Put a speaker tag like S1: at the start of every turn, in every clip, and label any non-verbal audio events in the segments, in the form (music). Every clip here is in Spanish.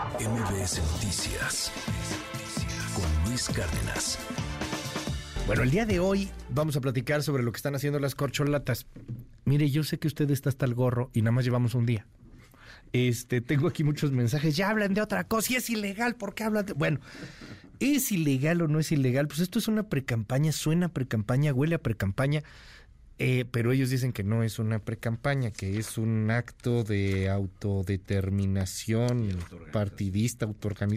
S1: MBS Noticias con Luis Cárdenas.
S2: Bueno, el día de hoy vamos a platicar sobre lo que están haciendo las corcholatas. Mire, yo sé que usted está hasta el gorro y nada más llevamos un día. Este, tengo aquí muchos mensajes, ya hablan de otra cosa y es ilegal, ¿por qué hablan de...? Bueno, ¿es ilegal o no es ilegal? Pues esto es una precampaña, suena precampaña, huele a precampaña. Eh, pero ellos dicen que no es una precampaña, que es un acto de autodeterminación partidista,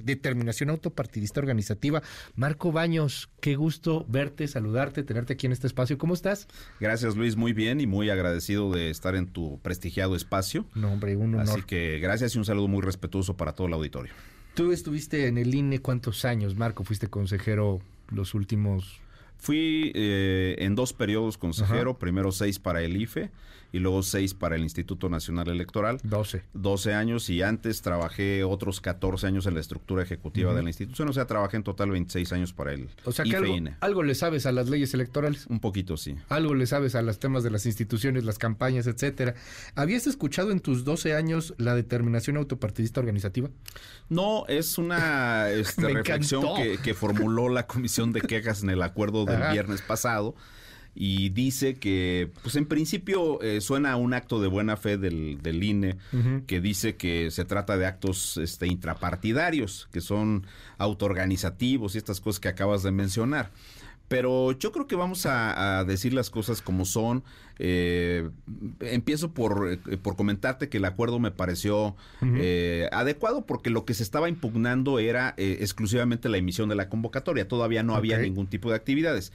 S2: determinación autopartidista organizativa. Marco Baños, qué gusto verte, saludarte, tenerte aquí en este espacio. ¿Cómo estás?
S3: Gracias Luis, muy bien y muy agradecido de estar en tu prestigiado espacio.
S2: No, hombre, un honor.
S3: Así que gracias y un saludo muy respetuoso para todo el auditorio.
S2: Tú estuviste en el INE cuántos años, Marco, fuiste consejero los últimos
S3: Fui eh, en dos periodos consejero, primero seis para el IFE y luego seis para el Instituto Nacional Electoral.
S2: Doce.
S3: Doce años y antes trabajé otros catorce años en la estructura ejecutiva de la institución. O sea, trabajé en total 26 años para el
S2: o sea, que algo, e. algo, le sabes a las leyes electorales.
S3: Un poquito, sí.
S2: Algo le sabes a los temas de las instituciones, las campañas, etcétera. ¿Habías escuchado en tus 12 años la determinación autopartidista organizativa?
S3: No, es una (laughs) este, reflexión que, que, formuló la Comisión de Quejas en el acuerdo del viernes pasado y dice que, pues en principio eh, suena a un acto de buena fe del, del INE, que dice que se trata de actos este, intrapartidarios, que son autoorganizativos y estas cosas que acabas de mencionar. Pero yo creo que vamos a, decir las cosas como son. Eh, empiezo por, eh, por comentarte que el acuerdo me pareció adecuado porque lo que se estaba impugnando era exclusivamente la emisión de la convocatoria. Todavía no había ningún tipo de actividades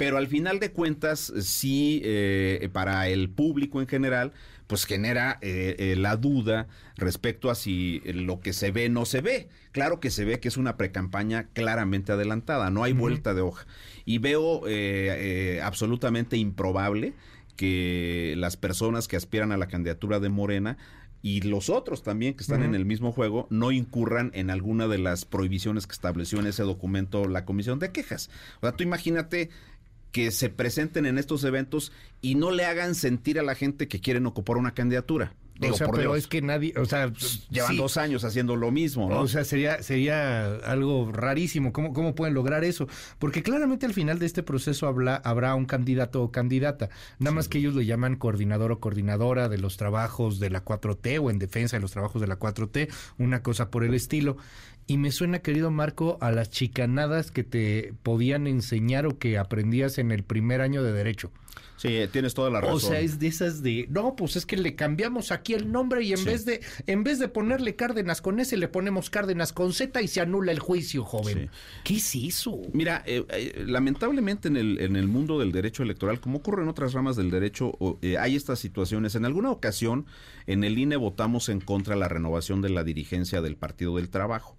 S3: pero al final de cuentas sí eh, para el público en general pues genera eh, eh, la duda respecto a si lo que se ve no se ve. Claro que se ve que es una precampaña claramente adelantada, no hay vuelta de hoja. Y veo absolutamente improbable que las personas que aspiran a la candidatura de Morena y los otros también que están en el mismo juego no incurran en alguna de las prohibiciones que estableció en ese documento la Comisión de Quejas. O sea, tú imagínate que se presenten en estos eventos y no le hagan sentir a la gente que quieren ocupar una candidatura.
S2: o sea, pero es que nadie, o sea,
S3: pues, llevan dos años haciendo lo mismo, ¿no?
S2: O sea, sería, sería algo rarísimo. ¿Cómo, ¿Cómo pueden lograr eso? Porque claramente al final de este proceso habla, habrá un candidato o candidata. Nada más que ellos le llaman coordinador o coordinadora de los trabajos de la 4T o en defensa de los trabajos de la 4T, una cosa por el estilo. Y me suena, querido Marco, a las chicanadas que te podían enseñar o que aprendías en el primer año de Derecho.
S3: Sí, tienes toda la razón.
S2: O sea, es de esas de, no, pues es que le cambiamos aquí el nombre y en vez de en vez de ponerle Cárdenas con S le ponemos Cárdenas con Z y se anula el juicio, joven. ¿Qué es eso?
S3: Mira, eh, eh, lamentablemente en el en el mundo del derecho electoral, como ocurre en otras ramas del derecho, eh, hay estas situaciones. En alguna ocasión en el INE votamos en contra de la renovación de la dirigencia del Partido del Trabajo.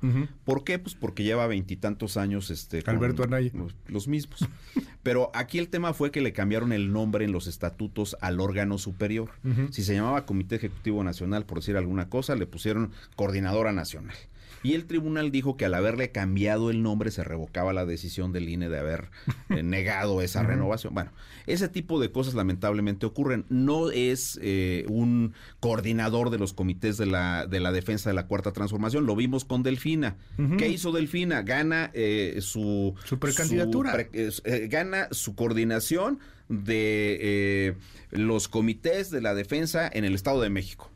S3: ¿Por qué? Pues porque lleva veintitantos años este
S2: Alberto Anaya.
S3: los mismos. (laughs) Pero aquí el tema fue que le cambiaron el nombre en los estatutos al órgano superior. Si se llamaba Comité Ejecutivo Nacional, por decir alguna cosa, le pusieron Coordinadora Nacional. Y el tribunal dijo que al haberle cambiado el nombre se revocaba la decisión del INE de haber eh, (laughs) negado esa renovación. Bueno, ese tipo de cosas lamentablemente ocurren. No es eh, un coordinador de los comités de la, de la defensa de la cuarta transformación. Lo vimos con Delfina. ¿Qué hizo Delfina? Gana eh, su,
S2: su precandidatura.
S3: gana su coordinación de los comités de la defensa en el Estado de México.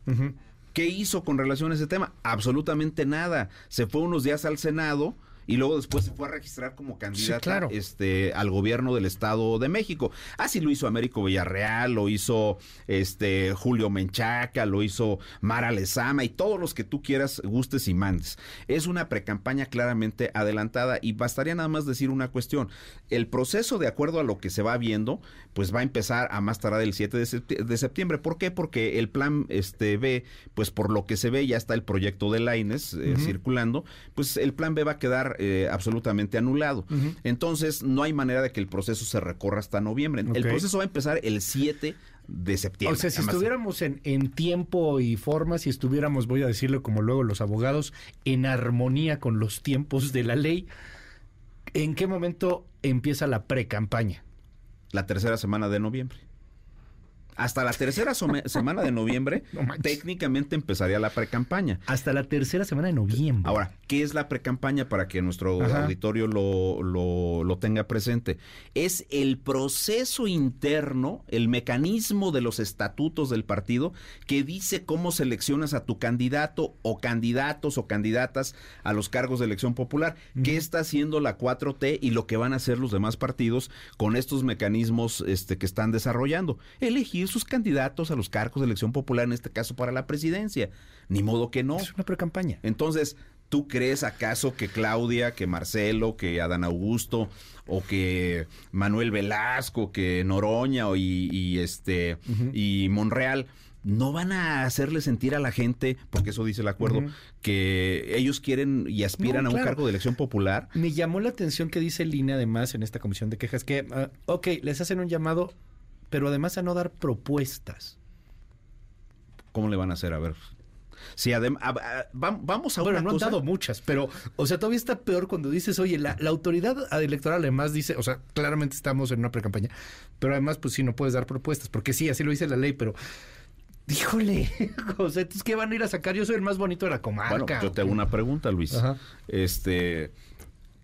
S3: ¿Qué hizo con relación a ese tema? Absolutamente nada. Se fue unos días al Senado y luego después se fue a registrar como candidata este, al gobierno del Estado de México. Así lo hizo Américo Villarreal, lo hizo este, Julio Menchaca, lo hizo Mara Lezama y todos los que tú quieras, gustes y mandes. Es una precampaña claramente adelantada y bastaría nada más decir una cuestión. El proceso, de acuerdo a lo que se va viendo, pues va a empezar a más tardar el 7 de septiembre. ¿Por qué? Porque el plan este, B, pues por lo que se ve, ya está el proyecto de Laines eh, circulando, pues el plan B va a quedar eh, absolutamente anulado. Entonces, no hay manera de que el proceso se recorra hasta noviembre. El proceso va a empezar el 7 de septiembre.
S2: O sea, si estuviéramos en, en, tiempo y forma, si estuviéramos, voy a decirlo como luego los abogados, en armonía con los tiempos de la ley, ¿en qué momento empieza la pre-campaña?
S3: La tercera semana de noviembre. Hasta la tercera (laughs) semana de noviembre, técnicamente empezaría la precampaña.
S2: Hasta la tercera semana de noviembre.
S3: Ahora, ¿qué es la precampaña para que nuestro auditorio lo, lo, lo tenga presente? Es el proceso interno, el mecanismo de los estatutos del partido que dice cómo seleccionas a tu candidato o candidatos o candidatas a los cargos de elección popular. ¿Qué está haciendo la 4T y lo que van a hacer los demás partidos con estos mecanismos este, que están desarrollando? Elegir sus candidatos a los cargos de elección popular, en este caso para la presidencia. Ni modo que no.
S2: Es una precampaña.
S3: Entonces, ¿Tú crees acaso que Claudia, que Marcelo, que Adán Augusto o que Manuel Velasco, que Noroña y, este y Monreal no van a hacerle sentir a la gente, porque eso dice el acuerdo, que ellos quieren y aspiran a un cargo de elección popular.
S2: Me llamó la atención que dice Línea además en esta comisión de quejas que, uh, ok, les hacen un llamado, pero además a no dar propuestas.
S3: ¿Cómo le van a hacer? A ver, si además vamos a
S2: bueno,
S3: no
S2: han dado muchas, pero o sea, todavía está peor cuando dices, "Oye, la, la autoridad electoral además dice, o sea, claramente estamos en una precampaña, pero además pues sí no puedes dar propuestas, porque sí, así lo dice la ley, pero Díjole, (laughs) o sea, ¿qué van a ir a sacar? Yo soy el más bonito de la comarca.
S3: Bueno, yo te hago una pregunta, Luis. Este,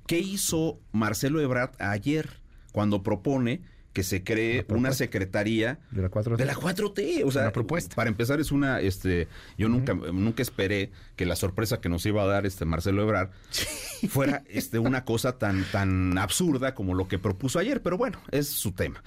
S3: ¿qué hizo Marcelo Ebrard ayer cuando propone que se cree una secretaría
S2: de la 4T.
S3: De la 4T, o sea,
S2: propuesta.
S3: para empezar es una este yo nunca nunca esperé que la sorpresa que nos iba a dar este Marcelo Ebrard fuera este una cosa tan tan absurda como lo que propuso ayer, pero bueno, es su tema.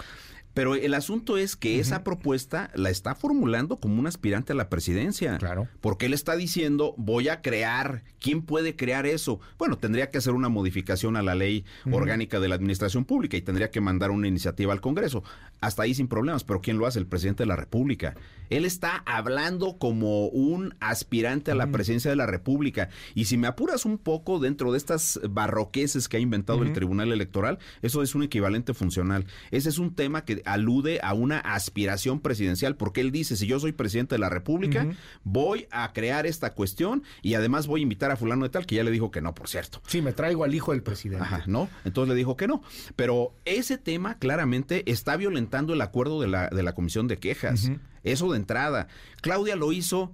S3: Pero el asunto es que esa propuesta la está formulando como un aspirante a la presidencia.
S2: Claro.
S3: Porque él está diciendo, voy a crear. ¿Quién puede crear eso? Bueno, tendría que hacer una modificación a la ley orgánica de la administración pública y tendría que mandar una iniciativa al Congreso. Hasta ahí sin problemas. Pero ¿quién lo hace? El presidente de la República. Él está hablando como un aspirante a la presidencia de la República. Y si me apuras un poco dentro de estas barroqueses que ha inventado el Tribunal Electoral, eso es un equivalente funcional. Ese es un tema que alude a una aspiración presidencial, porque él dice, si yo soy presidente de la República, voy a crear esta cuestión y además voy a invitar a fulano de tal, que ya le dijo que no, por cierto.
S2: Sí, me traigo al hijo del presidente.
S3: Ajá, ¿no? Entonces le dijo que no. Pero ese tema claramente está violentando el acuerdo de la, de la Comisión de Quejas. Eso de entrada. Claudia lo hizo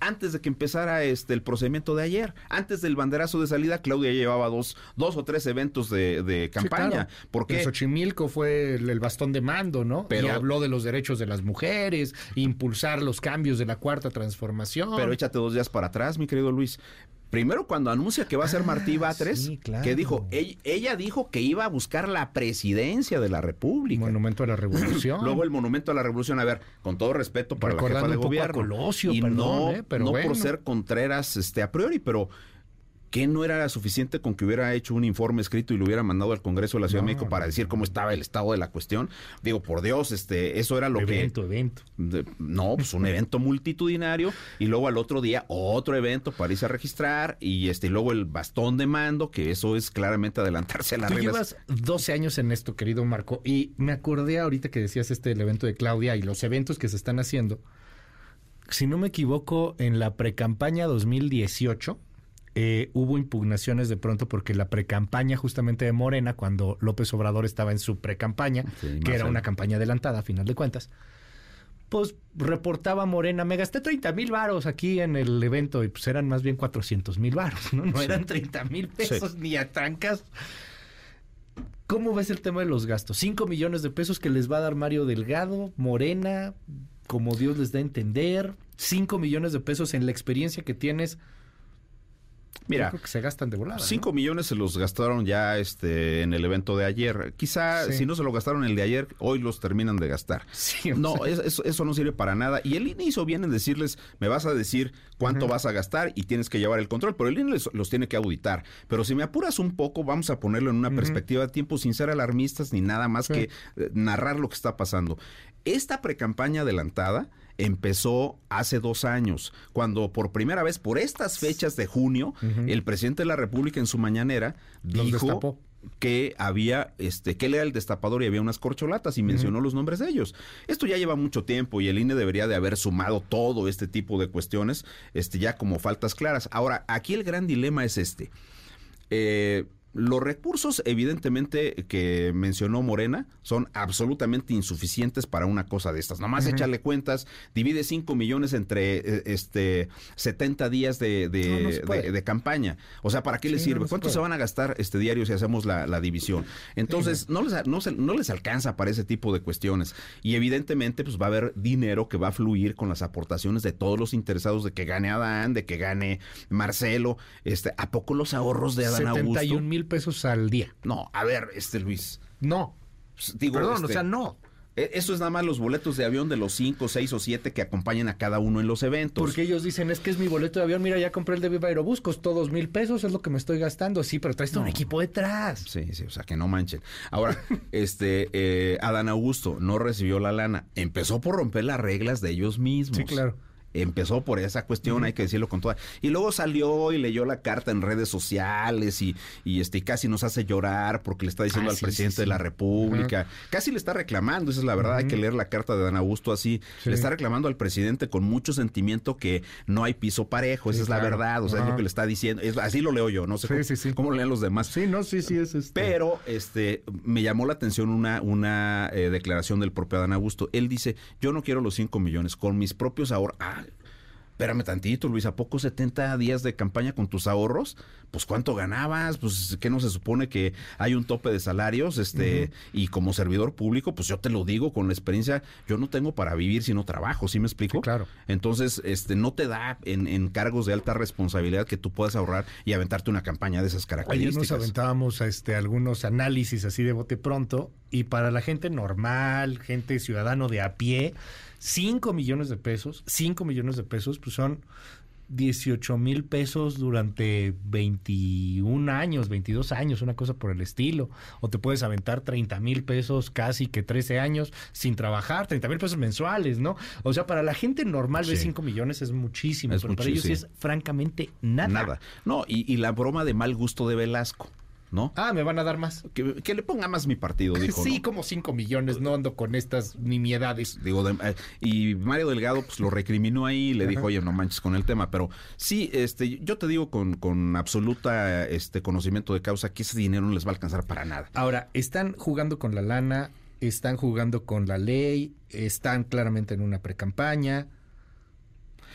S3: antes de que empezara este el procedimiento de ayer, antes del banderazo de salida, Claudia llevaba dos, dos o tres eventos de, campaña.
S2: Porque Xochimilco fue el, bastón de mando, ¿no? Pero, y habló de los derechos de las mujeres, impulsar los cambios de la cuarta transformación.
S3: Pero échate dos días para atrás, mi querido Luis. Primero cuando anuncia que va a ser Martí ah, Batres, que dijo, ella, dijo que iba a buscar la presidencia de la República.
S2: Monumento a la Revolución. (clears throat)
S3: Luego el Monumento a la Revolución, a ver, con todo respeto para la jefa de gobierno.
S2: y no, ¿eh? pero
S3: no por ser Contreras este, a priori, pero ¿Qué no era suficiente con que hubiera hecho un informe escrito y lo hubiera mandado al Congreso de la Ciudad de México para decir cómo estaba el estado de la cuestión? Digo, por Dios, este, eso era lo
S2: que...
S3: Evento,
S2: evento.
S3: no, pues un evento multitudinario y luego al otro día otro evento para irse a registrar y este luego el bastón de mando, que eso es claramente adelantarse a las
S2: Tú llevas 12 años en esto, querido Marco, y me acordé ahorita que decías este el evento de Claudia y los eventos que se están haciendo. Si no me equivoco, en la precampaña 2018 eh, hubo impugnaciones de pronto porque la precampaña justamente de Morena, cuando López Obrador estaba en su precampaña, que era una campaña adelantada a final de cuentas, pues reportaba Morena, me gasté 30 mil varos aquí en el evento y pues eran más bien 400 mil varos, ¿no? No eran 30 mil pesos ni a trancas. ¿Cómo ves el tema de los gastos? 5 millones de pesos que les va a dar Mario Delgado, Morena, como Dios les da a entender, 5 millones de pesos en la experiencia que tienes
S3: Mira,
S2: creo que se gastan de volada.
S3: 5 millones se los gastaron ya este en el evento de ayer. Quizá si no se lo gastaron el de ayer, hoy los terminan de gastar. no, eso, no sirve para nada. Y el INE hizo bien en decirles, me vas a decir cuánto vas a gastar y tienes que llevar el control, pero el INE los tiene que auditar. Pero si me apuras un poco, vamos a ponerlo en una perspectiva de tiempo sin ser alarmistas ni nada más que eh, narrar lo que está pasando. Esta precampaña adelantada empezó hace dos años, cuando por primera vez, por estas fechas de junio, el presidente de la República en su mañanera dijo que había, este, que él era el destapador y había unas corcholatas y mencionó los nombres de ellos. Esto ya lleva mucho tiempo y el INE debería de haber sumado todo este tipo de cuestiones, este, ya como faltas claras. Ahora, aquí el gran dilema es este. Eh, los recursos, evidentemente, que mencionó Morena, son absolutamente insuficientes para una cosa de estas. Nomás échale cuentas, divide 5 millones entre eh, este 70 días de, de, campaña. O sea, ¿para qué les sirve? ¿Cuánto se, van a gastar este diario si hacemos la, división? Entonces, no, les, no, no les alcanza para ese tipo de cuestiones. Y evidentemente, pues va a haber dinero que va a fluir con las aportaciones de todos los interesados de que gane Adán, de que gane Marcelo. Este, ¿A poco los ahorros de Adán 71
S2: mil pesos al día.
S3: No, a ver, este Luis.
S2: No. Digo, Perdón, o este, sea, no.
S3: E, eso es nada más los boletos de avión de los cinco, seis o siete que acompañan a cada uno en los eventos.
S2: Porque ellos dicen, es que es mi boleto de avión, mira, ya compré el de Viva Aerobús, costó dos mil pesos, es lo que me estoy gastando. Sí, pero traes un equipo detrás.
S3: Sí, sí, o sea, que no manchen. Ahora, (laughs) este, eh, Adán Augusto no recibió la lana. Empezó por romper las reglas de ellos mismos.
S2: Sí, claro
S3: empezó por esa cuestión, hay que decirlo con toda. Y luego salió y leyó la carta en redes sociales y, y este casi nos hace llorar porque le está diciendo ah, al presidente de la República. Casi le está reclamando, esa es la verdad, hay que leer la carta de Dan Augusto así. Le está reclamando al presidente con mucho sentimiento que no hay piso parejo, esa es la verdad, o sea, es lo que le está diciendo. así lo leo yo, no sé cómo, cómo, leen los demás.
S2: Sí, no, sí, sí, es este.
S3: Pero este me llamó la atención una, una eh, declaración del propio Dan Augusto. Él dice, yo no quiero los 5 millones, con mis propios ahorros. Ah, espérame tantito, Luis, ¿a poco 70 días de campaña con tus ahorros? Pues cuánto ganabas, pues que no se supone que hay un tope de salarios, este, y como servidor público, pues yo te lo digo con la experiencia, yo no tengo para vivir si no trabajo, ¿sí me explico?
S2: claro.
S3: Entonces, este, no te da en, cargos de alta responsabilidad que tú puedas ahorrar y aventarte una campaña de esas características.
S2: Ayer nos aventábamos este, algunos análisis así de bote pronto, y para la gente normal, gente ciudadano de a pie, 5 millones de pesos, 5 millones de pesos, pues son 18 mil pesos durante 21 años, 22 años, una cosa por el estilo. O te puedes aventar 30 mil pesos casi que 13 años sin trabajar, 30 mil pesos mensuales, ¿no? O sea, para la gente normal de 5 millones es muchísimo, pero para ellos sí es francamente nada. Nada.
S3: No, y, y la broma de mal gusto de Velasco. ¿No?
S2: Ah, me van a dar más.
S3: Que, le ponga más mi partido, dijo. (laughs)
S2: sí, como 5 millones, no ando con estas nimiedades.
S3: Digo, eh, y Mario Delgado pues lo recriminó ahí y le dijo, oye, no manches con el tema. Pero sí, este, yo te digo con, con absoluta este conocimiento de causa que ese dinero no les va a alcanzar para nada.
S2: Ahora, están jugando con la lana, están jugando con la ley, están claramente en una precampaña.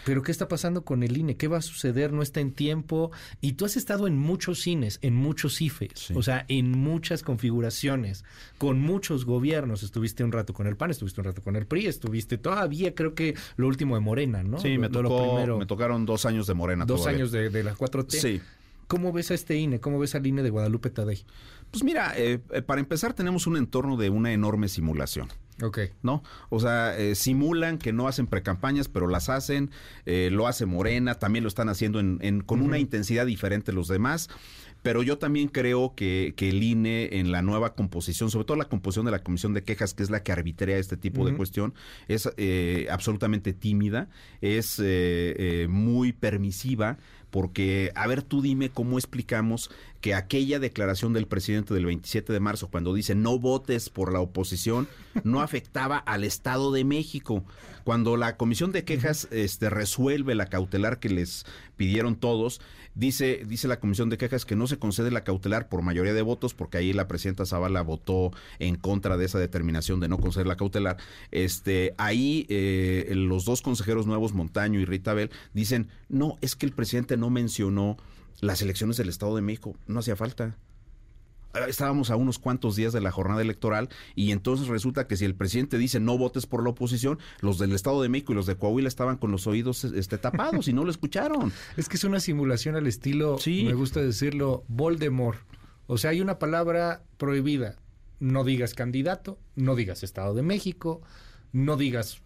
S2: Pero ¿qué está pasando con el INE? ¿Qué va a suceder? No está en tiempo. Y tú has estado en muchos cines, en muchos IFES, o sea, en muchas configuraciones, con muchos gobiernos. Estuviste un rato con el PAN, estuviste un rato con el PRI, estuviste todavía, creo que lo último de Morena, ¿no?
S3: Sí, me, tocó, me tocaron dos años de Morena.
S2: Dos años de, de la 4T.
S3: Sí.
S2: ¿Cómo ves a este INE? ¿Cómo ves al INE de Guadalupe Tadei?
S3: Pues mira, eh, eh, para empezar tenemos un entorno de una enorme simulación.
S2: Ok.
S3: ¿No? O sea, eh, simulan que no hacen precampañas, pero las hacen. lo hace Morena, también lo están haciendo en, con una intensidad diferente los demás. Pero yo también creo que, que, el INE en la nueva composición, sobre todo la composición de la Comisión de Quejas, que es la que arbitrea este tipo de cuestión, es absolutamente tímida, es muy permisiva porque, a ver, tú dime cómo explicamos que aquella declaración del presidente del 27 de marzo, cuando dice no votes por la oposición, no (laughs) afectaba al Estado de México. Cuando la comisión de quejas este, resuelve la cautelar que les pidieron todos, dice, dice la comisión de quejas que no se concede la cautelar por mayoría de votos, porque ahí la presidenta Zavala votó en contra de esa determinación de no conceder la cautelar. Este, ahí eh, los dos consejeros nuevos, Montaño y Rita Bell, dicen, no, es que el presidente no mencionó las elecciones del Estado de México, no hacía falta. Ah, estábamos a unos cuantos días de la jornada electoral y entonces resulta que si el presidente dice no votes por la oposición, los del Estado de México y los de Coahuila estaban con los oídos este, tapados y no lo escucharon. (laughs)
S2: Es que es una simulación al estilo, me gusta decirlo, Voldemort. O sea, hay una palabra prohibida. No digas candidato, no digas Estado de México, no digas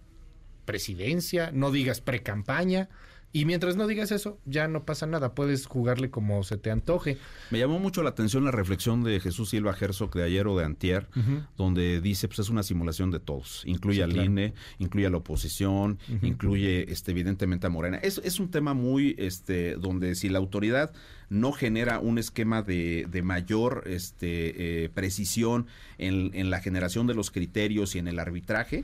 S2: presidencia, no digas precampaña. Y mientras no digas eso, ya no pasa nada, puedes jugarle como se te antoje.
S3: Me llamó mucho la atención la reflexión de Jesús Silva Herzog de ayer o de antier, donde dice, pues es una simulación de todos, incluye al INE, incluye a la oposición, incluye este, evidentemente a Morena. Es, es un tema muy, este, donde si la autoridad no genera un esquema de, de mayor este, eh, precisión en, en la generación de los criterios y en el arbitraje,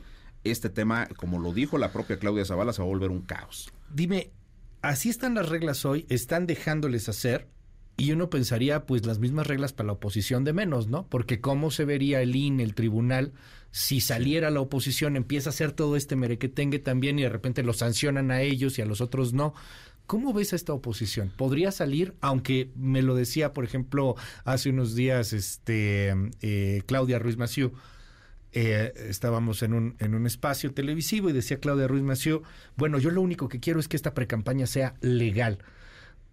S3: este tema, como lo dijo la propia Claudia Zavala, se va a volver un caos.
S2: Dime, así están las reglas hoy, están dejándoles hacer Y uno pensaría, pues las mismas reglas para la oposición de menos, ¿no? Porque cómo se vería el INE, el tribunal, si saliera la oposición, empieza a hacer todo este merequetengue también y de repente lo sancionan a ellos y a los otros no. ¿Cómo ves a esta oposición? ¿Podría salir? Aunque me lo decía, por ejemplo, hace unos días este, eh, Claudia Ruiz Massieu, eh, estábamos en un, en un espacio televisivo y decía Claudia Ruiz Massieu, bueno, yo lo único que quiero es que esta precampaña sea legal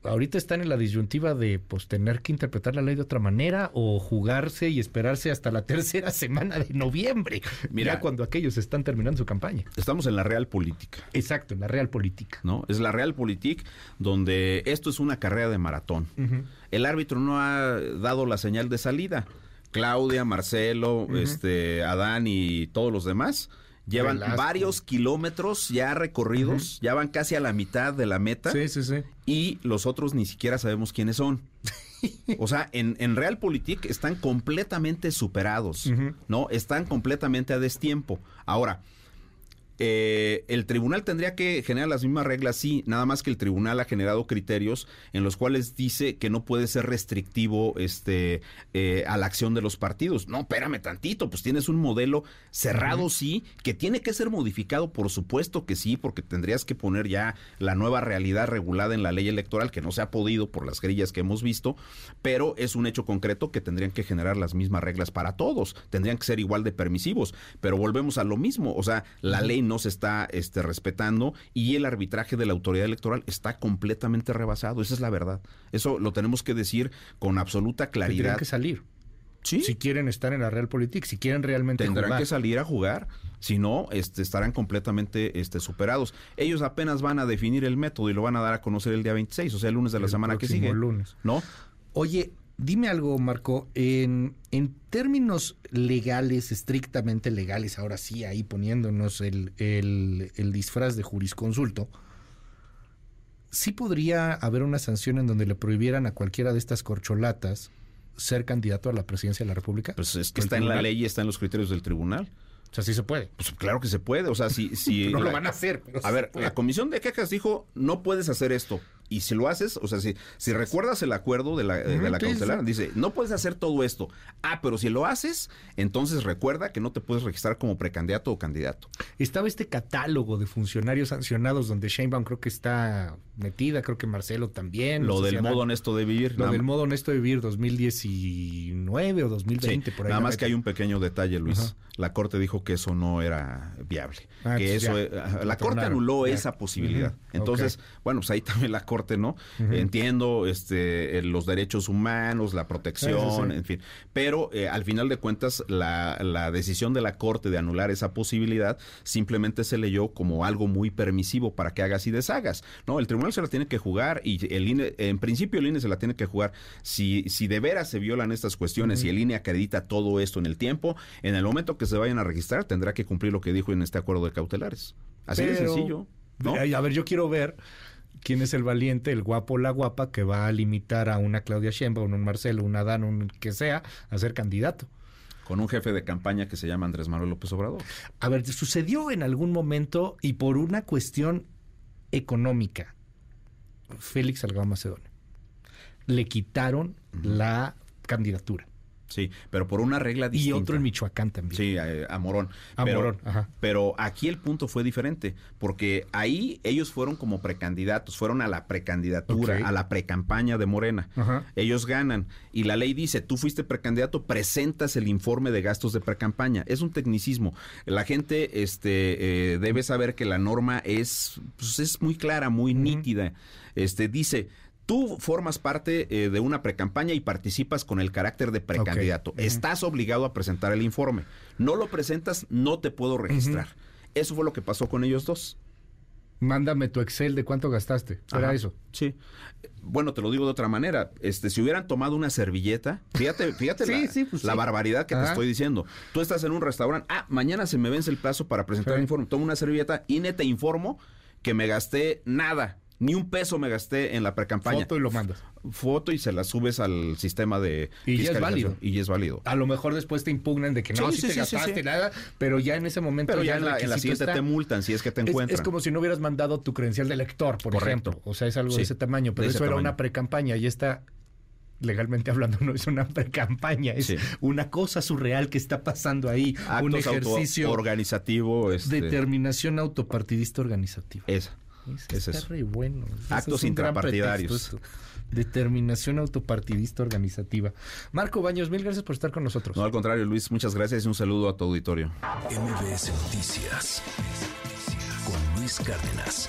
S2: ahorita están en la disyuntiva de pues tener que interpretar la ley de otra manera o jugarse y esperarse hasta la tercera (laughs) semana de noviembre, Mira, cuando aquellos están terminando su campaña.
S3: Estamos en la real política.
S2: Exacto, en la real política.
S3: ¿No? Es la real política donde esto es una carrera de maratón. El árbitro no ha dado la señal de salida. Claudia, Marcelo, este, Adán y todos los demás Llevan varios kilómetros ya recorridos, ya van casi a la mitad de la meta.
S2: Sí, sí, sí.
S3: Y los otros ni siquiera sabemos quiénes son. (laughs) o sea, en, en Realpolitik están completamente superados, ¿no? Están completamente a destiempo. Ahora, eh, el tribunal tendría que generar las mismas reglas, sí, nada más que el tribunal ha generado criterios en los cuales dice que no puede ser restrictivo este, eh, a la acción de los partidos. No, espérame tantito, pues tienes un modelo cerrado, sí, que tiene que ser modificado, por supuesto que sí, porque tendrías que poner ya la nueva realidad regulada en la ley electoral, que no se ha podido por las grillas que hemos visto, pero es un hecho concreto que tendrían que generar las mismas reglas para todos, tendrían que ser igual de permisivos, pero volvemos a lo mismo, o sea, la ley no se está este, respetando y el arbitraje de la autoridad electoral está completamente rebasado. Esa es la verdad. Eso lo tenemos que decir con absoluta claridad. Tendrán
S2: que salir. ¿Sí? Si quieren estar en la Realpolitik, si quieren realmente
S3: Tendrán que salir a jugar, si no, este, estarán completamente este, superados. Ellos apenas van a definir el método y lo van a dar a conocer el día 26, o sea, el lunes de la semana que sigue.
S2: lunes.
S3: ¿No?
S2: Oye, Dime algo, Marco, en, en, términos legales, estrictamente legales, ahora sí, ahí poniéndonos el, el, el, disfraz de jurisconsulto, ¿sí podría haber una sanción en donde le prohibieran a cualquiera de estas corcholatas ser candidato a la presidencia de la República?
S3: Pues es que está en la ley y está en los criterios del tribunal.
S2: O sea, sí se puede.
S3: Pues claro que se puede. O sea, si. si (laughs)
S2: no lo van a hacer.
S3: a ver, la comisión de quejas dijo: no puedes hacer esto. Y si lo haces, o sea, si, si recuerdas el acuerdo de la, de la cautelar, dice, no puedes hacer todo esto. Ah, pero si lo haces, entonces recuerda que no te puedes registrar como precandidato o candidato.
S2: Estaba este catálogo de funcionarios sancionados donde Sheinbaum creo que está metida, creo que Marcelo también.
S3: Lo del modo honesto de vivir.
S2: Lo del modo honesto de vivir 2019 o 2020, por ahí.
S3: Nada más que hay un pequeño detalle, Luis. La Corte dijo que eso no era viable. Ah, que eso, la Corte anuló esa posibilidad. Entonces, bueno, pues ahí también la Corte ¿no? Entiendo este, los derechos humanos, la protección, en fin. Pero eh, al final de cuentas, la, la, decisión de la Corte de anular esa posibilidad simplemente se leyó como algo muy permisivo para que hagas y deshagas, ¿no? El tribunal se la tiene que jugar y el INE, en principio el INE se la tiene que jugar. Si, si de veras se violan estas cuestiones y el INE acredita todo esto en el tiempo, en el momento que se vayan a registrar tendrá que cumplir lo que dijo en este acuerdo de cautelares. Así de sencillo.
S2: A ver, yo quiero ver quién es el valiente, el guapo o la guapa que va a limitar a una Claudia Sheinbaum, un Marcelo, un Adán, un que sea, a ser candidato.
S3: Con un jefe de campaña que se llama Andrés Manuel López Obrador.
S2: A ver, sucedió en algún momento y por una cuestión económica, Félix Salgado Macedonio. Le quitaron la candidatura.
S3: Sí, pero por una regla distinta.
S2: Y otro en Michoacán también.
S3: Sí, a, Morón.
S2: A pero, Morón, ajá.
S3: Pero aquí el punto fue diferente, porque ahí ellos fueron como precandidatos, fueron a la precandidatura, a la precampaña de Morena. Ellos ganan. Y la ley dice, tú fuiste precandidato, presentas el informe de gastos de precampaña. Es un tecnicismo. La gente este, eh, debe saber que la norma es, pues, es muy clara, muy nítida. Este, dice, Tú formas parte eh, de una precampaña y participas con el carácter de precandidato. Estás obligado a presentar el informe. No lo presentas, no te puedo registrar. Eso fue lo que pasó con ellos dos.
S2: Mándame tu Excel de cuánto gastaste. Era eso.
S3: Sí. Bueno, te lo digo de otra manera. Este, si hubieran tomado una servilleta, fíjate, fíjate (laughs) la, pues barbaridad que te estoy diciendo. Tú estás en un restaurante, ah, mañana se me vence el plazo para presentar el informe. Tomo una servilleta y te informo que me gasté nada ni un peso me gasté en la precampaña.
S2: Foto y lo mandas.
S3: Foto y se la subes al sistema de
S2: y ya es válido.
S3: Y ya es válido.
S2: A lo mejor después te impugnan de que no, si te gastaste nada, pero ya en ese momento.
S3: Pero ya, en, la, siguiente te multan si es que te encuentran.
S2: Es, como si no hubieras mandado tu credencial de lector, por ejemplo. O sea, es algo de ese tamaño. Pero eso era una precampaña y esta legalmente hablando (laughs) no es una campaña, es una cosa surreal que está pasando ahí, un ejercicio
S3: organizativo,
S2: este... determinación autopartidista organizativa.
S3: Esa.
S2: Es, está re bueno.
S3: Actos intrapartidarios.
S2: Determinación autopartidista organizativa. Marco Baños, mil gracias por estar con nosotros.
S3: No, al contrario, Luis, muchas gracias y un saludo a tu auditorio.
S1: MBS Noticias con Luis Cárdenas.